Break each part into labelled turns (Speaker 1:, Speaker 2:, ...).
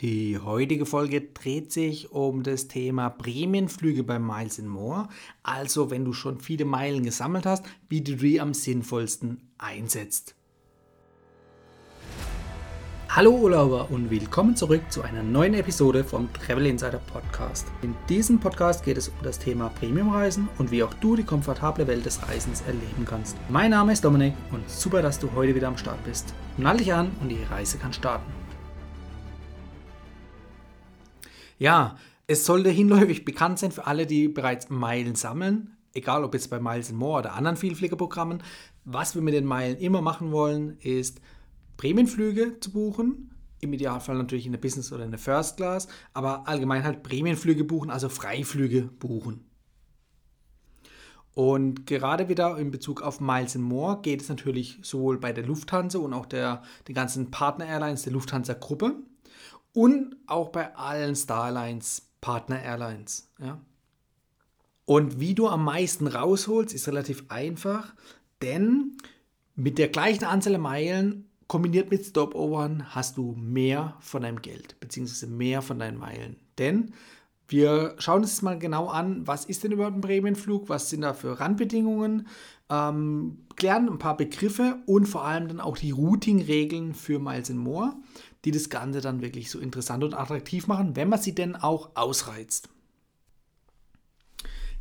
Speaker 1: Die heutige Folge dreht sich um das Thema Prämienflüge bei Miles More. Also, wenn du schon viele Meilen gesammelt hast, wie du die am sinnvollsten einsetzt. Hallo Urlauber und willkommen zurück zu einer neuen Episode vom Travel Insider Podcast. In diesem Podcast geht es um das Thema Premiumreisen und wie auch du die komfortable Welt des Reisens erleben kannst. Mein Name ist Dominik und super, dass du heute wieder am Start bist. Nall dich an und die Reise kann starten. Ja, es sollte hinläufig bekannt sein für alle, die bereits Meilen sammeln, egal ob jetzt bei Miles More oder anderen Vielfliegerprogrammen. Was wir mit den Meilen immer machen wollen, ist Prämienflüge zu buchen. Im Idealfall natürlich in der Business oder in der First Class, aber allgemein halt Prämienflüge buchen, also Freiflüge buchen. Und gerade wieder in Bezug auf Miles More geht es natürlich sowohl bei der Lufthansa und auch der, den ganzen Partner-Airlines der Lufthansa-Gruppe und auch bei allen Starlines, Partner Airlines. Ja. Und wie du am meisten rausholst, ist relativ einfach, denn mit der gleichen Anzahl Meilen kombiniert mit Stopovern hast du mehr von deinem Geld, beziehungsweise mehr von deinen Meilen. Denn wir schauen uns mal genau an, was ist denn überhaupt ein Prämienflug, was sind da für Randbedingungen, ähm, klären ein paar Begriffe und vor allem dann auch die Routing-Regeln für Miles More die das Ganze dann wirklich so interessant und attraktiv machen, wenn man sie denn auch ausreizt.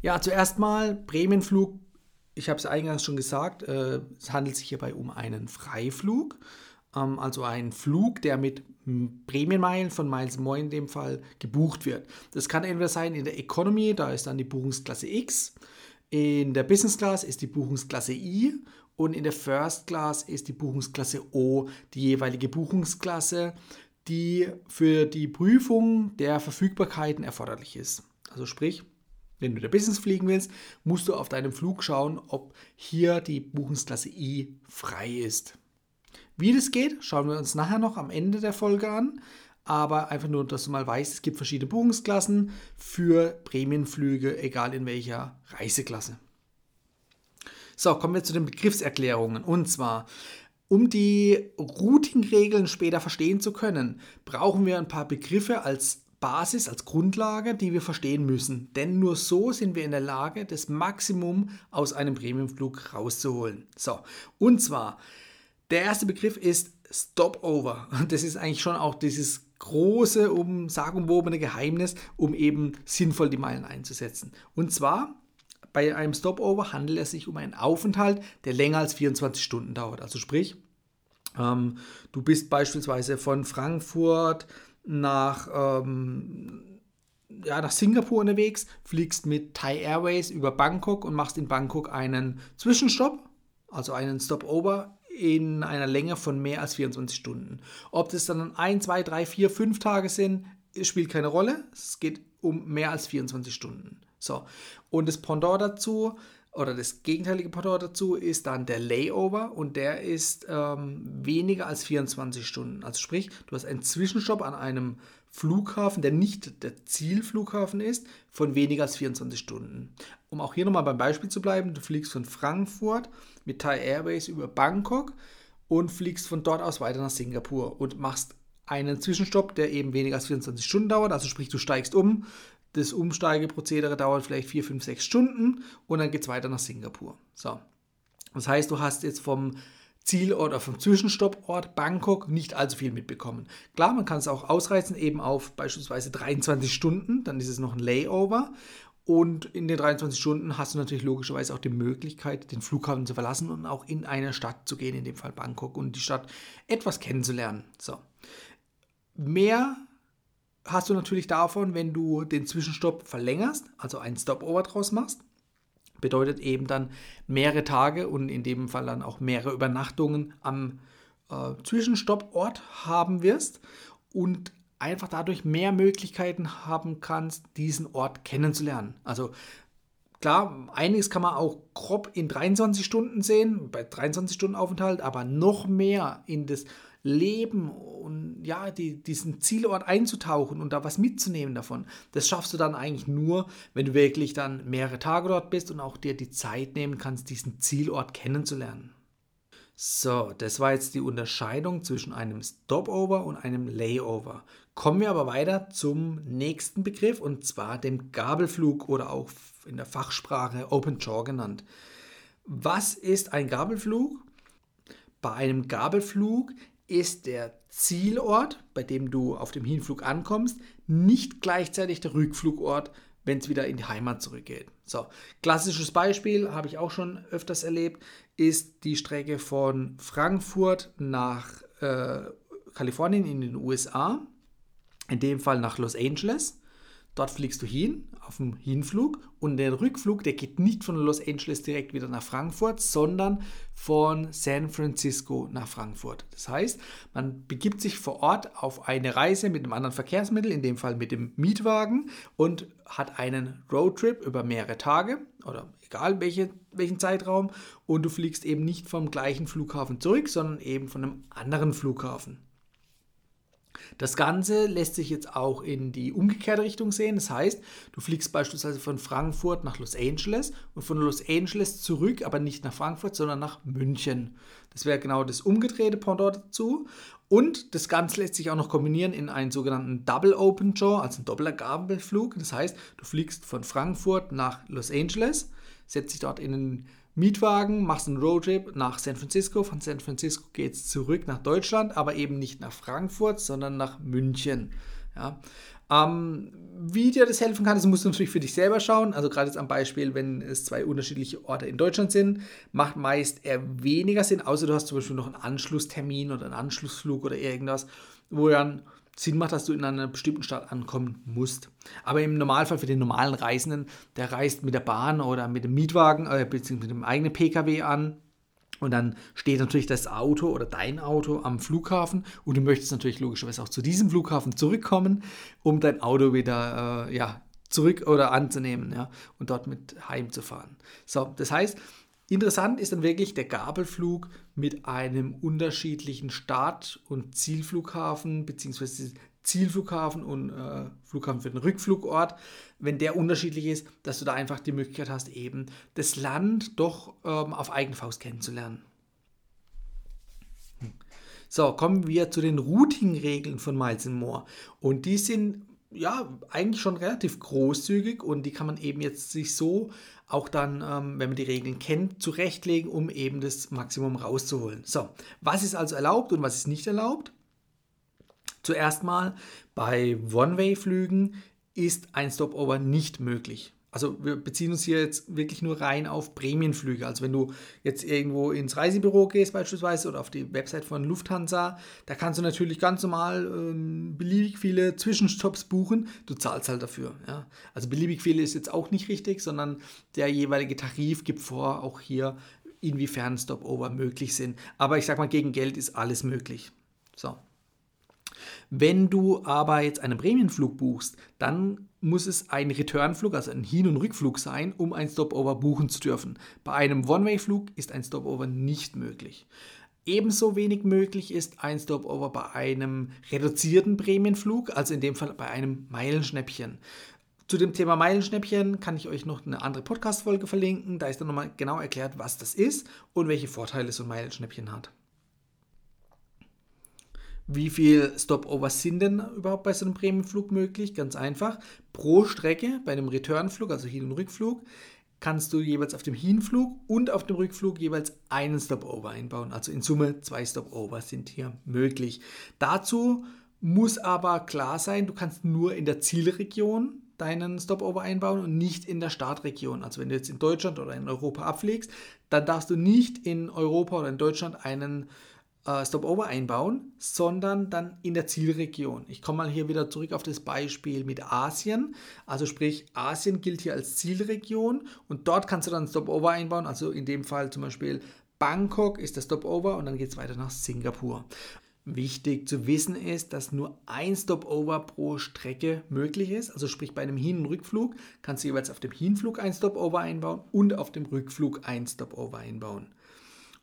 Speaker 1: Ja, zuerst mal Prämienflug. Ich habe es eingangs schon gesagt, äh, es handelt sich hierbei um einen Freiflug, ähm, also einen Flug, der mit Prämienmeilen von Miles More in dem Fall gebucht wird. Das kann entweder sein in der Economy, da ist dann die Buchungsklasse X, in der Business Class ist die Buchungsklasse I und in der First Class ist die Buchungsklasse O die jeweilige Buchungsklasse, die für die Prüfung der Verfügbarkeiten erforderlich ist. Also sprich, wenn du der Business fliegen willst, musst du auf deinem Flug schauen, ob hier die Buchungsklasse I frei ist. Wie das geht, schauen wir uns nachher noch am Ende der Folge an. Aber einfach nur, dass du mal weißt, es gibt verschiedene Buchungsklassen für Prämienflüge, egal in welcher Reiseklasse. So, kommen wir zu den Begriffserklärungen. Und zwar, um die Routing-Regeln später verstehen zu können, brauchen wir ein paar Begriffe als Basis, als Grundlage, die wir verstehen müssen. Denn nur so sind wir in der Lage, das Maximum aus einem Premiumflug rauszuholen. So, und zwar, der erste Begriff ist Stopover. Das ist eigentlich schon auch dieses große, um sagenwobene Geheimnis, um eben sinnvoll die Meilen einzusetzen. Und zwar bei einem Stopover handelt es sich um einen Aufenthalt, der länger als 24 Stunden dauert. Also sprich, ähm, du bist beispielsweise von Frankfurt nach, ähm, ja, nach Singapur unterwegs, fliegst mit Thai Airways über Bangkok und machst in Bangkok einen Zwischenstopp, also einen Stopover in einer Länge von mehr als 24 Stunden. Ob das dann 1, 2, 3, 4, 5 Tage sind, spielt keine Rolle. Es geht um mehr als 24 Stunden. So, und das Pendant dazu oder das gegenteilige Pendant dazu ist dann der Layover und der ist ähm, weniger als 24 Stunden. Also sprich, du hast einen Zwischenstopp an einem Flughafen, der nicht der Zielflughafen ist, von weniger als 24 Stunden. Um auch hier nochmal beim Beispiel zu bleiben, du fliegst von Frankfurt mit Thai Airways über Bangkok und fliegst von dort aus weiter nach Singapur und machst einen Zwischenstopp, der eben weniger als 24 Stunden dauert. Also sprich, du steigst um, das Umsteigeprozedere dauert vielleicht 4, 5, 6 Stunden und dann geht es weiter nach Singapur. So. Das heißt, du hast jetzt vom Zielort oder vom Zwischenstopport Bangkok nicht allzu viel mitbekommen. Klar, man kann es auch ausreizen, eben auf beispielsweise 23 Stunden, dann ist es noch ein Layover. Und in den 23 Stunden hast du natürlich logischerweise auch die Möglichkeit, den Flughafen zu verlassen und auch in eine Stadt zu gehen, in dem Fall Bangkok, und die Stadt etwas kennenzulernen. So. Mehr hast du natürlich davon, wenn du den Zwischenstopp verlängerst, also einen Stopover draus machst. Bedeutet eben dann mehrere Tage und in dem Fall dann auch mehrere Übernachtungen am äh, Zwischenstopport haben wirst und einfach dadurch mehr Möglichkeiten haben kannst, diesen Ort kennenzulernen. Also Klar, einiges kann man auch grob in 23 Stunden sehen, bei 23 Stunden Aufenthalt, aber noch mehr in das Leben und ja, die, diesen Zielort einzutauchen und da was mitzunehmen davon. Das schaffst du dann eigentlich nur, wenn du wirklich dann mehrere Tage dort bist und auch dir die Zeit nehmen kannst, diesen Zielort kennenzulernen. So, das war jetzt die Unterscheidung zwischen einem Stopover und einem Layover. Kommen wir aber weiter zum nächsten Begriff und zwar dem Gabelflug oder auch in der Fachsprache Open Jaw genannt. Was ist ein Gabelflug? Bei einem Gabelflug ist der Zielort, bei dem du auf dem Hinflug ankommst, nicht gleichzeitig der Rückflugort, wenn es wieder in die Heimat zurückgeht. So, klassisches Beispiel habe ich auch schon öfters erlebt ist die Strecke von Frankfurt nach äh, Kalifornien in den USA, in dem Fall nach Los Angeles. Dort fliegst du hin, auf dem Hinflug und der Rückflug, der geht nicht von Los Angeles direkt wieder nach Frankfurt, sondern von San Francisco nach Frankfurt. Das heißt, man begibt sich vor Ort auf eine Reise mit einem anderen Verkehrsmittel, in dem Fall mit dem Mietwagen und hat einen Roadtrip über mehrere Tage oder egal welche, welchen Zeitraum und du fliegst eben nicht vom gleichen Flughafen zurück, sondern eben von einem anderen Flughafen. Das Ganze lässt sich jetzt auch in die umgekehrte Richtung sehen. Das heißt, du fliegst beispielsweise von Frankfurt nach Los Angeles und von Los Angeles zurück, aber nicht nach Frankfurt, sondern nach München. Das wäre genau das umgedrehte Pendant dazu. Und das Ganze lässt sich auch noch kombinieren in einen sogenannten Double Open Jaw, also ein doppelter Gabelflug. Das heißt, du fliegst von Frankfurt nach Los Angeles, setzt dich dort in einen Mietwagen, machst einen Roadtrip nach San Francisco. Von San Francisco geht es zurück nach Deutschland, aber eben nicht nach Frankfurt, sondern nach München. Ja. Ähm, wie dir das helfen kann, das musst du natürlich für dich selber schauen. Also gerade jetzt am Beispiel, wenn es zwei unterschiedliche Orte in Deutschland sind, macht meist eher weniger Sinn, außer du hast zum Beispiel noch einen Anschlusstermin oder einen Anschlussflug oder irgendwas, wo dann Sinn macht, dass du in einer bestimmten Stadt ankommen musst. Aber im Normalfall für den normalen Reisenden, der reist mit der Bahn oder mit dem Mietwagen äh, bzw. mit dem eigenen Pkw an. Und dann steht natürlich das Auto oder dein Auto am Flughafen und du möchtest natürlich logischerweise auch zu diesem Flughafen zurückkommen, um dein Auto wieder äh, ja, zurück oder anzunehmen ja, und dort mit heimzufahren. So, das heißt, Interessant ist dann wirklich der Gabelflug mit einem unterschiedlichen Start- und Zielflughafen, beziehungsweise Zielflughafen und äh, Flughafen für den Rückflugort, wenn der unterschiedlich ist, dass du da einfach die Möglichkeit hast, eben das Land doch ähm, auf eigene Faust kennenzulernen. Hm. So, kommen wir zu den Routing-Regeln von Miles More. Und die sind ja eigentlich schon relativ großzügig und die kann man eben jetzt sich so auch dann, ähm, wenn man die Regeln kennt, zurechtlegen, um eben das Maximum rauszuholen. So, was ist also erlaubt und was ist nicht erlaubt? Zuerst mal, bei One-Way-Flügen ist ein Stopover nicht möglich also wir beziehen uns hier jetzt wirklich nur rein auf Prämienflüge. Also wenn du jetzt irgendwo ins Reisebüro gehst beispielsweise oder auf die Website von Lufthansa, da kannst du natürlich ganz normal ähm, beliebig viele Zwischenstopps buchen. Du zahlst halt dafür. Ja? Also beliebig viele ist jetzt auch nicht richtig, sondern der jeweilige Tarif gibt vor, auch hier inwiefern Stopover möglich sind. Aber ich sag mal, gegen Geld ist alles möglich. So. Wenn du aber jetzt einen Prämienflug buchst, dann muss es ein Returnflug, also ein Hin- und Rückflug sein, um ein Stopover buchen zu dürfen. Bei einem One-Way-Flug ist ein Stopover nicht möglich. Ebenso wenig möglich ist ein Stopover bei einem reduzierten Prämienflug, also in dem Fall bei einem Meilenschnäppchen. Zu dem Thema Meilenschnäppchen kann ich euch noch eine andere Podcast-Folge verlinken. Da ist dann nochmal genau erklärt, was das ist und welche Vorteile so ein Meilenschnäppchen hat. Wie viel Stopovers sind denn überhaupt bei so einem Prämienflug möglich? Ganz einfach. Pro Strecke bei einem Returnflug, also Hin- und Rückflug, kannst du jeweils auf dem Hinflug und auf dem Rückflug jeweils einen Stopover einbauen. Also in Summe zwei Stopovers sind hier möglich. Dazu muss aber klar sein, du kannst nur in der Zielregion deinen Stopover einbauen und nicht in der Startregion. Also wenn du jetzt in Deutschland oder in Europa abfliegst, dann darfst du nicht in Europa oder in Deutschland einen äh, Stopover einbauen, sondern dann in der Zielregion. Ich komme mal hier wieder zurück auf das Beispiel mit Asien. Also sprich, Asien gilt hier als Zielregion und dort kannst du dann Stopover einbauen. Also in dem Fall zum Beispiel Bangkok ist der Stopover und dann geht es weiter nach Singapur. Wichtig zu wissen ist, dass nur ein Stopover pro Strecke möglich ist. Also sprich bei einem Hin- und Rückflug kannst du jeweils auf dem Hinflug ein Stopover einbauen und auf dem Rückflug ein Stopover einbauen.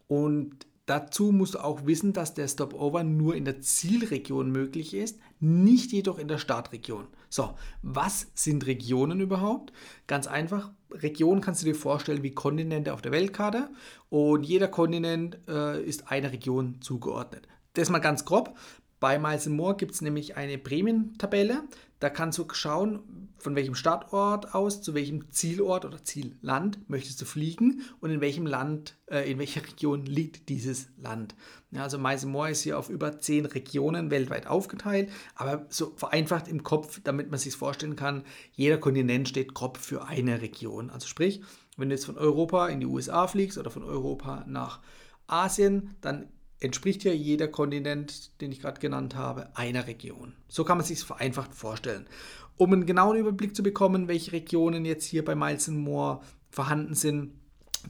Speaker 1: Und Dazu musst du auch wissen, dass der Stopover nur in der Zielregion möglich ist, nicht jedoch in der Startregion. So, was sind Regionen überhaupt? Ganz einfach, Regionen kannst du dir vorstellen wie Kontinente auf der Weltkarte und jeder Kontinent äh, ist einer Region zugeordnet. Das mal ganz grob. Bei Miles More gibt es nämlich eine Prämientabelle. Da kannst du schauen, von welchem Startort aus zu welchem Zielort oder Zielland möchtest du fliegen und in welchem Land, äh, in welcher Region liegt dieses Land. Ja, also Miles More ist hier auf über zehn Regionen weltweit aufgeteilt, aber so vereinfacht im Kopf, damit man sich vorstellen kann, jeder Kontinent steht grob für eine Region. Also sprich, wenn du jetzt von Europa in die USA fliegst oder von Europa nach Asien, dann entspricht ja jeder Kontinent, den ich gerade genannt habe, einer Region. So kann man sich es vereinfacht vorstellen. Um einen genauen Überblick zu bekommen, welche Regionen jetzt hier bei Miles Moore vorhanden sind,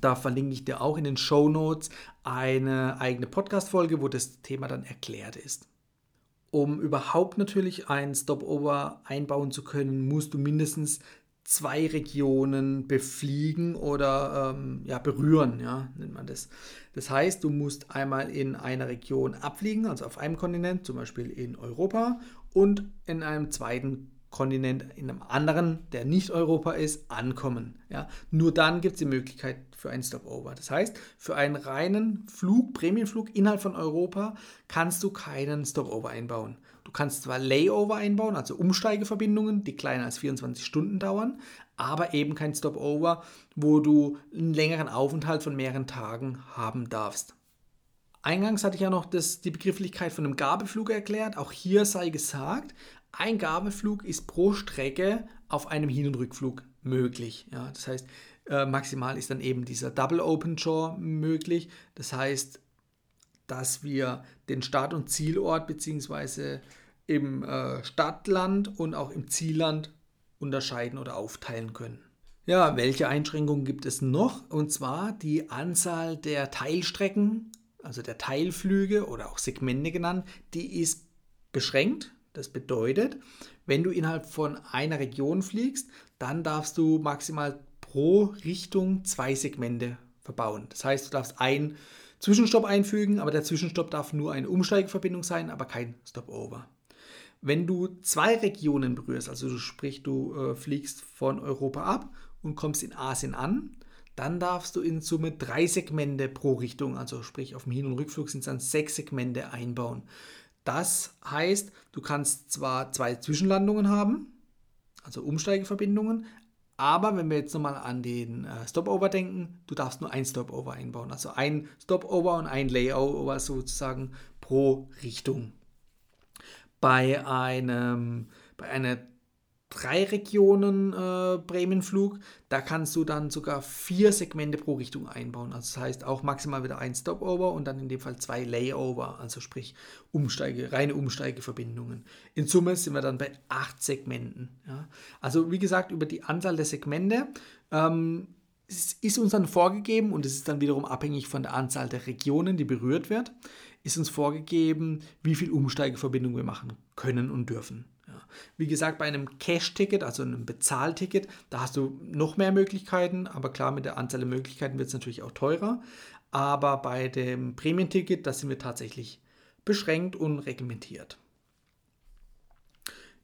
Speaker 1: da verlinke ich dir auch in den Show Notes eine eigene Podcast-Folge, wo das Thema dann erklärt ist. Um überhaupt natürlich ein Stopover einbauen zu können, musst du mindestens zwei Regionen befliegen oder ähm, ja, berühren, ja, nennt man das. Das heißt, du musst einmal in einer Region abfliegen, also auf einem Kontinent, zum Beispiel in Europa, und in einem zweiten Kontinent, in einem anderen, der nicht Europa ist, ankommen. Ja. Nur dann gibt es die Möglichkeit für ein Stopover. Das heißt, für einen reinen Flug, Prämienflug innerhalb von Europa, kannst du keinen Stopover einbauen. Kannst zwar Layover einbauen, also Umsteigeverbindungen, die kleiner als 24 Stunden dauern, aber eben kein Stopover, wo du einen längeren Aufenthalt von mehreren Tagen haben darfst. Eingangs hatte ich ja noch das, die Begrifflichkeit von einem Gabelflug erklärt. Auch hier sei gesagt, ein Gabelflug ist pro Strecke auf einem Hin- und Rückflug möglich. Ja, das heißt, äh, maximal ist dann eben dieser Double Open Jaw möglich. Das heißt, dass wir den Start- und Zielort bzw. im äh, Stadtland und auch im Zielland unterscheiden oder aufteilen können. Ja, welche Einschränkungen gibt es noch? Und zwar die Anzahl der Teilstrecken, also der Teilflüge oder auch Segmente genannt, die ist beschränkt. Das bedeutet, wenn du innerhalb von einer Region fliegst, dann darfst du maximal pro Richtung zwei Segmente verbauen. Das heißt, du darfst ein Zwischenstopp einfügen, aber der Zwischenstopp darf nur eine Umsteigeverbindung sein, aber kein Stopover. Wenn du zwei Regionen berührst, also sprich du äh, fliegst von Europa ab und kommst in Asien an, dann darfst du in Summe drei Segmente pro Richtung, also sprich auf dem Hin- und Rückflug sind es dann sechs Segmente einbauen. Das heißt, du kannst zwar zwei Zwischenlandungen haben, also Umsteigeverbindungen, aber wenn wir jetzt nochmal an den äh, Stopover denken, du darfst nur ein Stopover einbauen. Also ein Stopover und ein Layover sozusagen pro Richtung. Bei einem, bei einer drei Regionen äh, Bremenflug, da kannst du dann sogar vier Segmente pro Richtung einbauen. Also das heißt auch maximal wieder ein Stopover und dann in dem Fall zwei Layover, also sprich Umsteige, reine Umsteigeverbindungen. In Summe sind wir dann bei acht Segmenten. Ja. Also wie gesagt, über die Anzahl der Segmente ähm, ist uns dann vorgegeben und es ist dann wiederum abhängig von der Anzahl der Regionen, die berührt wird, ist uns vorgegeben, wie viel Umsteigeverbindungen wir machen können und dürfen. Wie gesagt, bei einem Cash-Ticket, also einem Bezahlticket, da hast du noch mehr Möglichkeiten, aber klar, mit der Anzahl der Möglichkeiten wird es natürlich auch teurer. Aber bei dem Prämienticket, da sind wir tatsächlich beschränkt und reglementiert.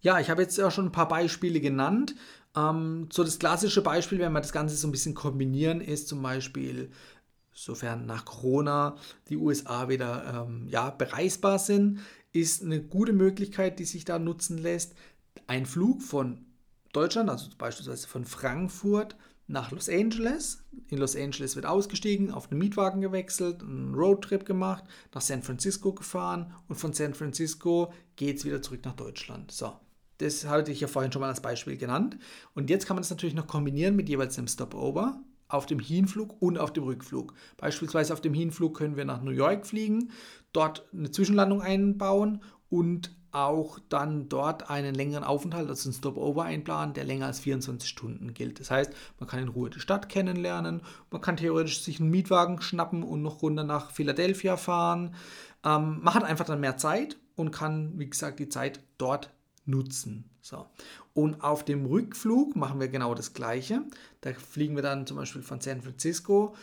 Speaker 1: Ja, ich habe jetzt ja schon ein paar Beispiele genannt. Ähm, so das klassische Beispiel, wenn wir das Ganze so ein bisschen kombinieren, ist zum Beispiel, sofern nach Corona die USA wieder ähm, ja, bereisbar sind, ist eine gute Möglichkeit, die sich da nutzen lässt. Ein Flug von Deutschland, also beispielsweise von Frankfurt nach Los Angeles. In Los Angeles wird ausgestiegen, auf einen Mietwagen gewechselt, einen Roadtrip gemacht, nach San Francisco gefahren und von San Francisco geht es wieder zurück nach Deutschland. So, das hatte ich ja vorhin schon mal als Beispiel genannt. Und jetzt kann man das natürlich noch kombinieren mit jeweils einem Stopover auf dem Hinflug und auf dem Rückflug. Beispielsweise auf dem Hinflug können wir nach New York fliegen, dort eine Zwischenlandung einbauen und auch dann dort einen längeren Aufenthalt, also einen Stopover einplanen, der länger als 24 Stunden gilt. Das heißt, man kann in Ruhe die Stadt kennenlernen, man kann theoretisch sich einen Mietwagen schnappen und noch runter nach Philadelphia fahren. Ähm, man hat einfach dann mehr Zeit und kann, wie gesagt, die Zeit dort nutzen. So. Und auf dem Rückflug machen wir genau das Gleiche. Da fliegen wir dann zum Beispiel von San Francisco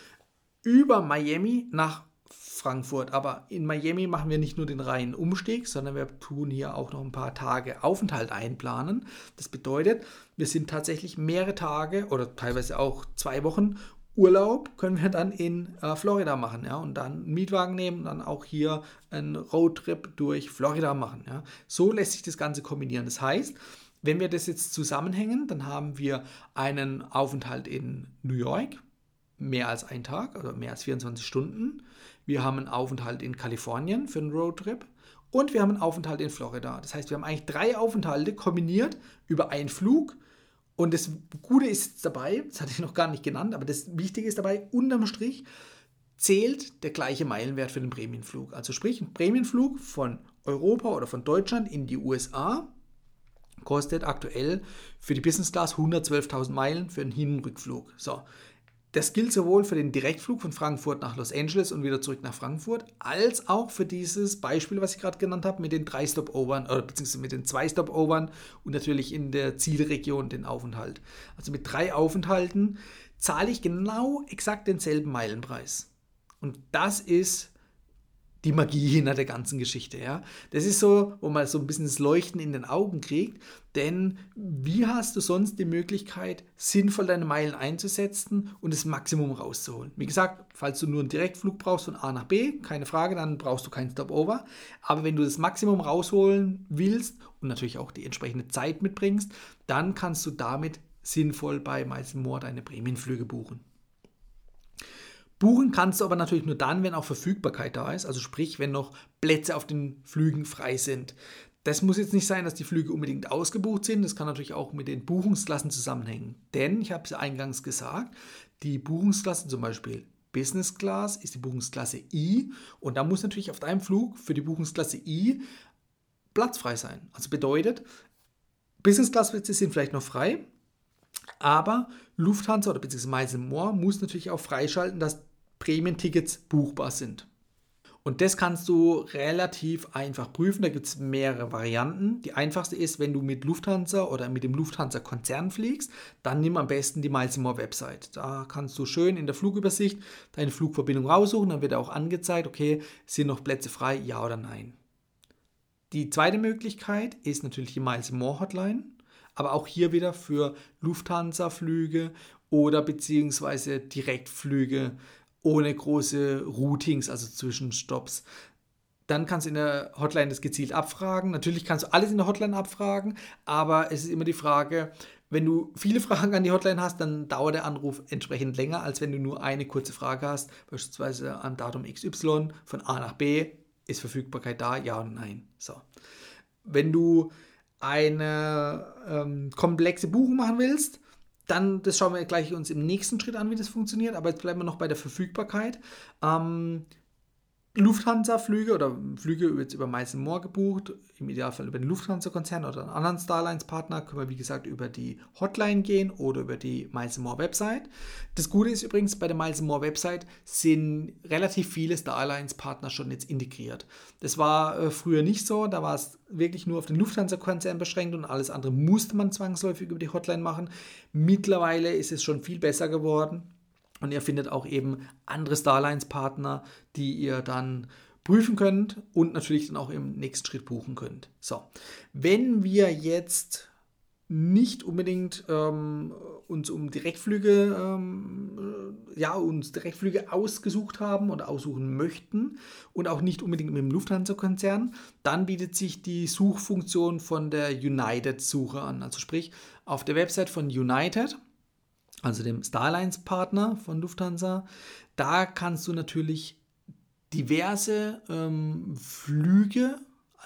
Speaker 1: über Miami nach Frankfurt. Aber in Miami machen wir nicht nur den reinen Umstieg, sondern wir tun hier auch noch ein paar Tage Aufenthalt einplanen. Das bedeutet, wir sind tatsächlich mehrere Tage oder teilweise auch zwei Wochen Urlaub können wir dann in äh, Florida machen, ja, und dann einen Mietwagen nehmen und dann auch hier einen Roadtrip durch Florida machen, ja. So lässt sich das Ganze kombinieren. Das heißt, wenn wir das jetzt zusammenhängen, dann haben wir einen Aufenthalt in New York, mehr als ein Tag, also mehr als 24 Stunden. Wir haben einen Aufenthalt in Kalifornien für einen Roadtrip und wir haben einen Aufenthalt in Florida. Das heißt, wir haben eigentlich drei Aufenthalte kombiniert über einen Flug. Und das Gute ist dabei, das hatte ich noch gar nicht genannt, aber das Wichtige ist dabei, unterm Strich zählt der gleiche Meilenwert für den Prämienflug. Also sprich, ein Prämienflug von Europa oder von Deutschland in die USA kostet aktuell für die Business Class 112.000 Meilen für einen Hin- und Rückflug. So, das gilt sowohl für den Direktflug von Frankfurt nach Los Angeles und wieder zurück nach Frankfurt, als auch für dieses Beispiel, was ich gerade genannt habe, mit den drei Stopovern oder beziehungsweise mit den zwei Stopovern und natürlich in der Zielregion den Aufenthalt. Also mit drei Aufenthalten zahle ich genau exakt denselben Meilenpreis. Und das ist die Magie hinter der ganzen Geschichte. Ja? Das ist so, wo man so ein bisschen das Leuchten in den Augen kriegt. Denn wie hast du sonst die Möglichkeit, sinnvoll deine Meilen einzusetzen und das Maximum rauszuholen? Wie gesagt, falls du nur einen Direktflug brauchst von A nach B, keine Frage, dann brauchst du keinen Stopover. Aber wenn du das Maximum rausholen willst und natürlich auch die entsprechende Zeit mitbringst, dann kannst du damit sinnvoll bei Miles More deine Prämienflüge buchen. Buchen kannst du aber natürlich nur dann, wenn auch Verfügbarkeit da ist, also sprich, wenn noch Plätze auf den Flügen frei sind. Das muss jetzt nicht sein, dass die Flüge unbedingt ausgebucht sind. Das kann natürlich auch mit den Buchungsklassen zusammenhängen. Denn, ich habe es eingangs gesagt, die Buchungsklassen zum Beispiel Business Class ist die Buchungsklasse I und da muss natürlich auf deinem Flug für die Buchungsklasse I Platz frei sein. Also bedeutet, Business Class Plätze sind vielleicht noch frei, aber Lufthansa oder beziehungsweise Miles More muss natürlich auch freischalten, dass Prämientickets buchbar sind. Und das kannst du relativ einfach prüfen. Da gibt es mehrere Varianten. Die einfachste ist, wenn du mit Lufthansa oder mit dem Lufthansa-Konzern fliegst, dann nimm am besten die Miles More Website. Da kannst du schön in der Flugübersicht deine Flugverbindung raussuchen. Dann wird auch angezeigt, okay, sind noch Plätze frei, ja oder nein. Die zweite Möglichkeit ist natürlich die Miles More Hotline, aber auch hier wieder für Lufthansa-Flüge oder beziehungsweise Direktflüge ohne große Routings, also Zwischenstopps. Dann kannst du in der Hotline das gezielt abfragen. Natürlich kannst du alles in der Hotline abfragen, aber es ist immer die Frage, wenn du viele Fragen an die Hotline hast, dann dauert der Anruf entsprechend länger, als wenn du nur eine kurze Frage hast, beispielsweise am Datum XY von A nach B. Ist Verfügbarkeit da? Ja oder nein? So. Wenn du eine ähm, komplexe Buchung machen willst, dann, das schauen wir gleich uns im nächsten Schritt an, wie das funktioniert, aber jetzt bleiben wir noch bei der Verfügbarkeit. Ähm, Lufthansa-Flüge oder Flüge jetzt über Miles More gebucht, im Idealfall über den Lufthansa-Konzern oder einen anderen Starlines-Partner, können wir wie gesagt über die Hotline gehen oder über die Miles More Website. Das Gute ist übrigens, bei der Miles More Website sind relativ viele Starlines-Partner schon jetzt integriert. Das war äh, früher nicht so, da war es wirklich nur auf den Lufthansa-Konzern beschränkt und alles andere musste man zwangsläufig über die Hotline machen. Mittlerweile ist es schon viel besser geworden und ihr findet auch eben andere Starlines-Partner, die ihr dann prüfen könnt und natürlich dann auch im nächsten Schritt buchen könnt. So, wenn wir jetzt nicht unbedingt ähm, uns um Direktflüge, ähm, ja, uns Direktflüge ausgesucht haben oder aussuchen möchten und auch nicht unbedingt mit dem Lufthansa-Konzern, dann bietet sich die Suchfunktion von der United-Suche an. Also sprich, auf der Website von United also dem Starlines-Partner von Lufthansa. Da kannst du natürlich diverse ähm, Flüge,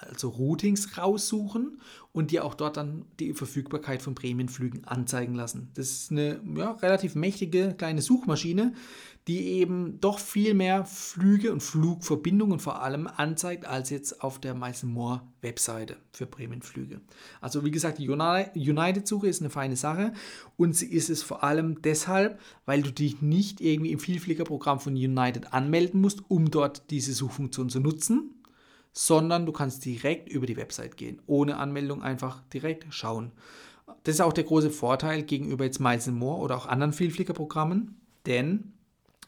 Speaker 1: also Routings raussuchen und dir auch dort dann die Verfügbarkeit von Prämienflügen anzeigen lassen. Das ist eine ja, relativ mächtige kleine Suchmaschine, die eben doch viel mehr Flüge und Flugverbindungen vor allem anzeigt, als jetzt auf der Miles More Webseite für Bremenflüge. Also wie gesagt, die United-Suche ist eine feine Sache und sie ist es vor allem deshalb, weil du dich nicht irgendwie im Vielfliegerprogramm von United anmelden musst, um dort diese Suchfunktion zu nutzen, sondern du kannst direkt über die Website gehen, ohne Anmeldung einfach direkt schauen. Das ist auch der große Vorteil gegenüber jetzt Miles More oder auch anderen Vielfliegerprogrammen, denn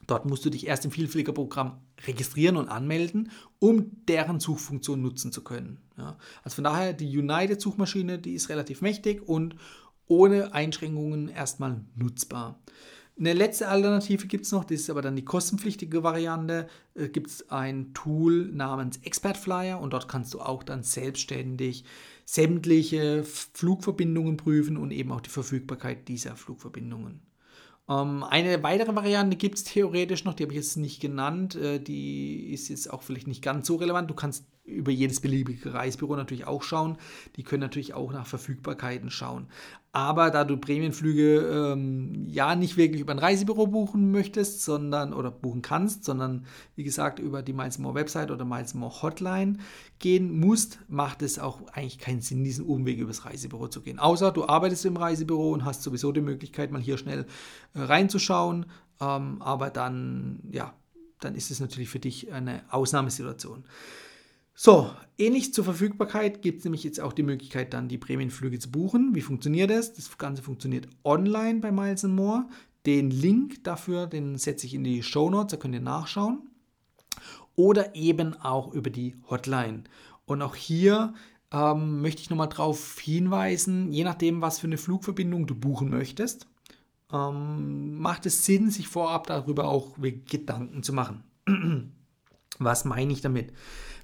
Speaker 1: Dort musst du dich erst im Vielfliegerprogramm registrieren und anmelden, um deren Suchfunktion nutzen zu können. Ja. Also von daher, die United-Suchmaschine, die ist relativ mächtig und ohne Einschränkungen erstmal nutzbar. Eine letzte Alternative gibt es noch, das ist aber dann die kostenpflichtige Variante. Äh, gibt es ein Tool namens Expert Flyer und dort kannst du auch dann selbstständig sämtliche Flugverbindungen prüfen und eben auch die Verfügbarkeit dieser Flugverbindungen. Ähm, eine weitere Variante gibt es theoretisch noch, die habe ich jetzt nicht genannt. Äh, die ist jetzt auch vielleicht nicht ganz so relevant. Du kannst über jedes beliebige Reisebüro natürlich auch schauen. Die können natürlich auch nach Verfügbarkeiten schauen. Aber da du Prämienflüge ähm, ja nicht wirklich über ein Reisebüro buchen möchtest, sondern oder buchen kannst, sondern wie gesagt über die Miles More Website oder Miles More Hotline gehen musst, macht es auch eigentlich keinen Sinn, diesen Umweg übers Reisebüro zu gehen. Außer du arbeitest im Reisebüro und hast sowieso die Möglichkeit, mal hier schnell äh, reinzuschauen. Ähm, aber dann, ja, dann ist es natürlich für dich eine Ausnahmesituation. So, ähnlich zur Verfügbarkeit gibt es nämlich jetzt auch die Möglichkeit, dann die Prämienflüge zu buchen. Wie funktioniert das? Das Ganze funktioniert online bei Miles More. Den Link dafür, den setze ich in die Show Notes, da könnt ihr nachschauen. Oder eben auch über die Hotline. Und auch hier ähm, möchte ich nochmal darauf hinweisen, je nachdem, was für eine Flugverbindung du buchen möchtest, ähm, macht es Sinn, sich vorab darüber auch Gedanken zu machen. was meine ich damit?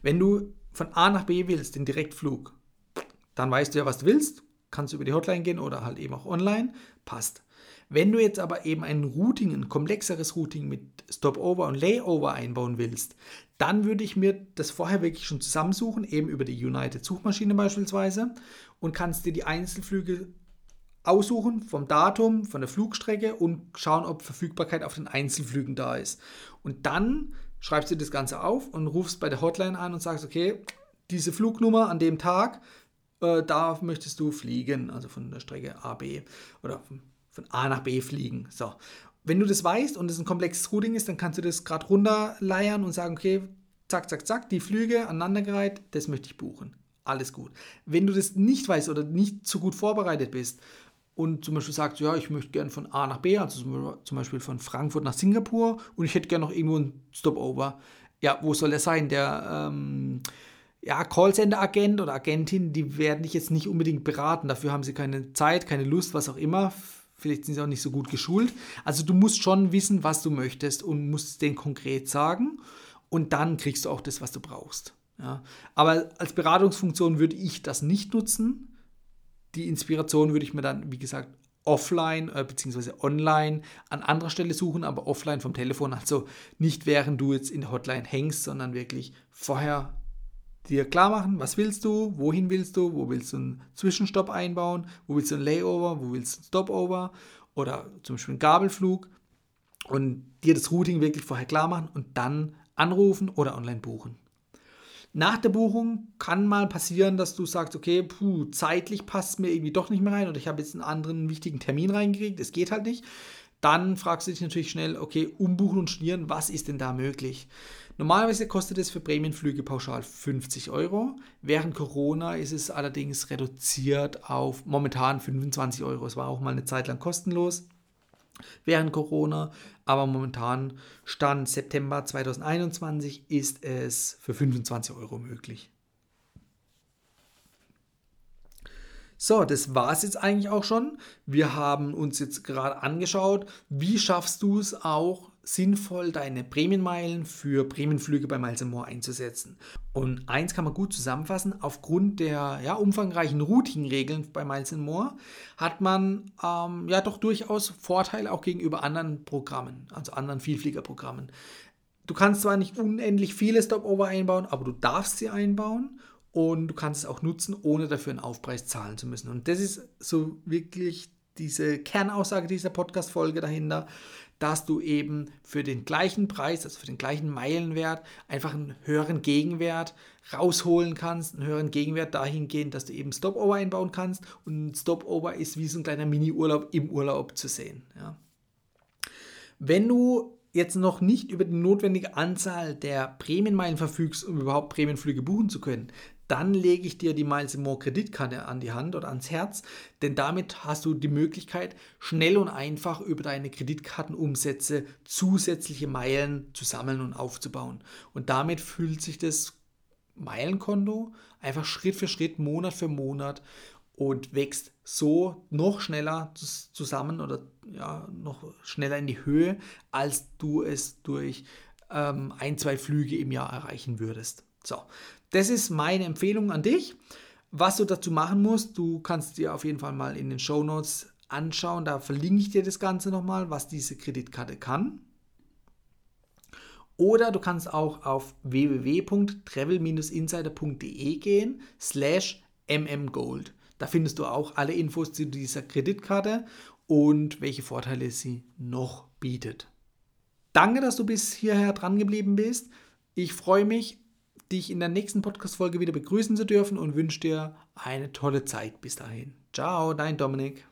Speaker 1: Wenn du von A nach B willst, den Direktflug, dann weißt du ja, was du willst, kannst du über die Hotline gehen oder halt eben auch online, passt. Wenn du jetzt aber eben ein Routing, ein komplexeres Routing mit Stopover und Layover einbauen willst, dann würde ich mir das vorher wirklich schon zusammensuchen, eben über die United Suchmaschine beispielsweise und kannst dir die Einzelflüge aussuchen vom Datum, von der Flugstrecke und schauen, ob Verfügbarkeit auf den Einzelflügen da ist. Und dann schreibst du das Ganze auf und rufst bei der Hotline an und sagst, okay, diese Flugnummer an dem Tag, äh, da möchtest du fliegen, also von der Strecke A, B oder von A nach B fliegen. So. Wenn du das weißt und es ein komplexes Routing ist, dann kannst du das gerade runterleiern und sagen, okay, zack, zack, zack, die Flüge aneinandergereiht, das möchte ich buchen. Alles gut. Wenn du das nicht weißt oder nicht so gut vorbereitet bist und zum Beispiel sagt, ja, ich möchte gerne von A nach B, also zum Beispiel von Frankfurt nach Singapur und ich hätte gerne noch irgendwo einen Stopover. Ja, wo soll der sein? Der ähm, ja, Callcenter-Agent oder Agentin, die werden dich jetzt nicht unbedingt beraten. Dafür haben sie keine Zeit, keine Lust, was auch immer. Vielleicht sind sie auch nicht so gut geschult. Also du musst schon wissen, was du möchtest und musst es denen konkret sagen. Und dann kriegst du auch das, was du brauchst. Ja. Aber als Beratungsfunktion würde ich das nicht nutzen die Inspiration würde ich mir dann, wie gesagt, offline äh, bzw. online an anderer Stelle suchen, aber offline vom Telefon. Also nicht während du jetzt in der Hotline hängst, sondern wirklich vorher dir klar machen, was willst du, wohin willst du, wo willst du einen Zwischenstopp einbauen, wo willst du einen Layover, wo willst du einen Stopover oder zum Beispiel einen Gabelflug und dir das Routing wirklich vorher klar machen und dann anrufen oder online buchen. Nach der Buchung kann mal passieren, dass du sagst, okay, puh, zeitlich passt mir irgendwie doch nicht mehr rein oder ich habe jetzt einen anderen wichtigen Termin reingekriegt, es geht halt nicht. Dann fragst du dich natürlich schnell, okay, umbuchen und studieren, was ist denn da möglich? Normalerweise kostet es für Prämienflüge pauschal 50 Euro. Während Corona ist es allerdings reduziert auf momentan 25 Euro. Es war auch mal eine Zeit lang kostenlos während Corona, aber momentan Stand September 2021 ist es für 25 Euro möglich. So, das war es jetzt eigentlich auch schon. Wir haben uns jetzt gerade angeschaut, wie schaffst du es auch sinnvoll, deine Prämienmeilen für Prämienflüge bei Miles More einzusetzen. Und eins kann man gut zusammenfassen, aufgrund der ja, umfangreichen Routing-Regeln bei Miles More hat man ähm, ja doch durchaus Vorteile auch gegenüber anderen Programmen, also anderen Vielfliegerprogrammen. Du kannst zwar nicht unendlich viele Stopover einbauen, aber du darfst sie einbauen und du kannst es auch nutzen, ohne dafür einen Aufpreis zahlen zu müssen. Und das ist so wirklich diese Kernaussage dieser Podcast-Folge dahinter dass du eben für den gleichen Preis, also für den gleichen Meilenwert, einfach einen höheren Gegenwert rausholen kannst, einen höheren Gegenwert dahingehend, dass du eben Stopover einbauen kannst und Stopover ist wie so ein kleiner Mini-Urlaub im Urlaub zu sehen. Ja. Wenn du jetzt noch nicht über die notwendige Anzahl der Prämienmeilen verfügst, um überhaupt Prämienflüge buchen zu können, dann lege ich dir die Miles More Kreditkarte an die Hand oder ans Herz, denn damit hast du die Möglichkeit, schnell und einfach über deine Kreditkartenumsätze zusätzliche Meilen zu sammeln und aufzubauen. Und damit fühlt sich das Meilenkonto einfach Schritt für Schritt, Monat für Monat und wächst so noch schneller zusammen oder ja, noch schneller in die Höhe, als du es durch ähm, ein, zwei Flüge im Jahr erreichen würdest. So, das ist meine Empfehlung an dich. Was du dazu machen musst, du kannst dir auf jeden Fall mal in den Show Notes anschauen. Da verlinke ich dir das Ganze nochmal, was diese Kreditkarte kann. Oder du kannst auch auf www.travel-insider.de gehen, slash mmgold. Da findest du auch alle Infos zu dieser Kreditkarte und welche Vorteile sie noch bietet. Danke, dass du bis hierher dran geblieben bist. Ich freue mich, dich in der nächsten Podcast-Folge wieder begrüßen zu dürfen und wünsche dir eine tolle Zeit bis dahin. Ciao, dein Dominik.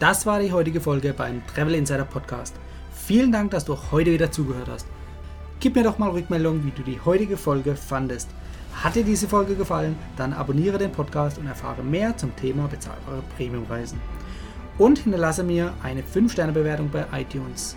Speaker 1: Das war die heutige Folge beim Travel Insider Podcast. Vielen Dank, dass du heute wieder zugehört hast. Gib mir doch mal Rückmeldung, wie du die heutige Folge fandest. Hat dir diese Folge gefallen, dann abonniere den Podcast und erfahre mehr zum Thema bezahlbare Premiumreisen und hinterlasse mir eine 5-Sterne-Bewertung bei iTunes.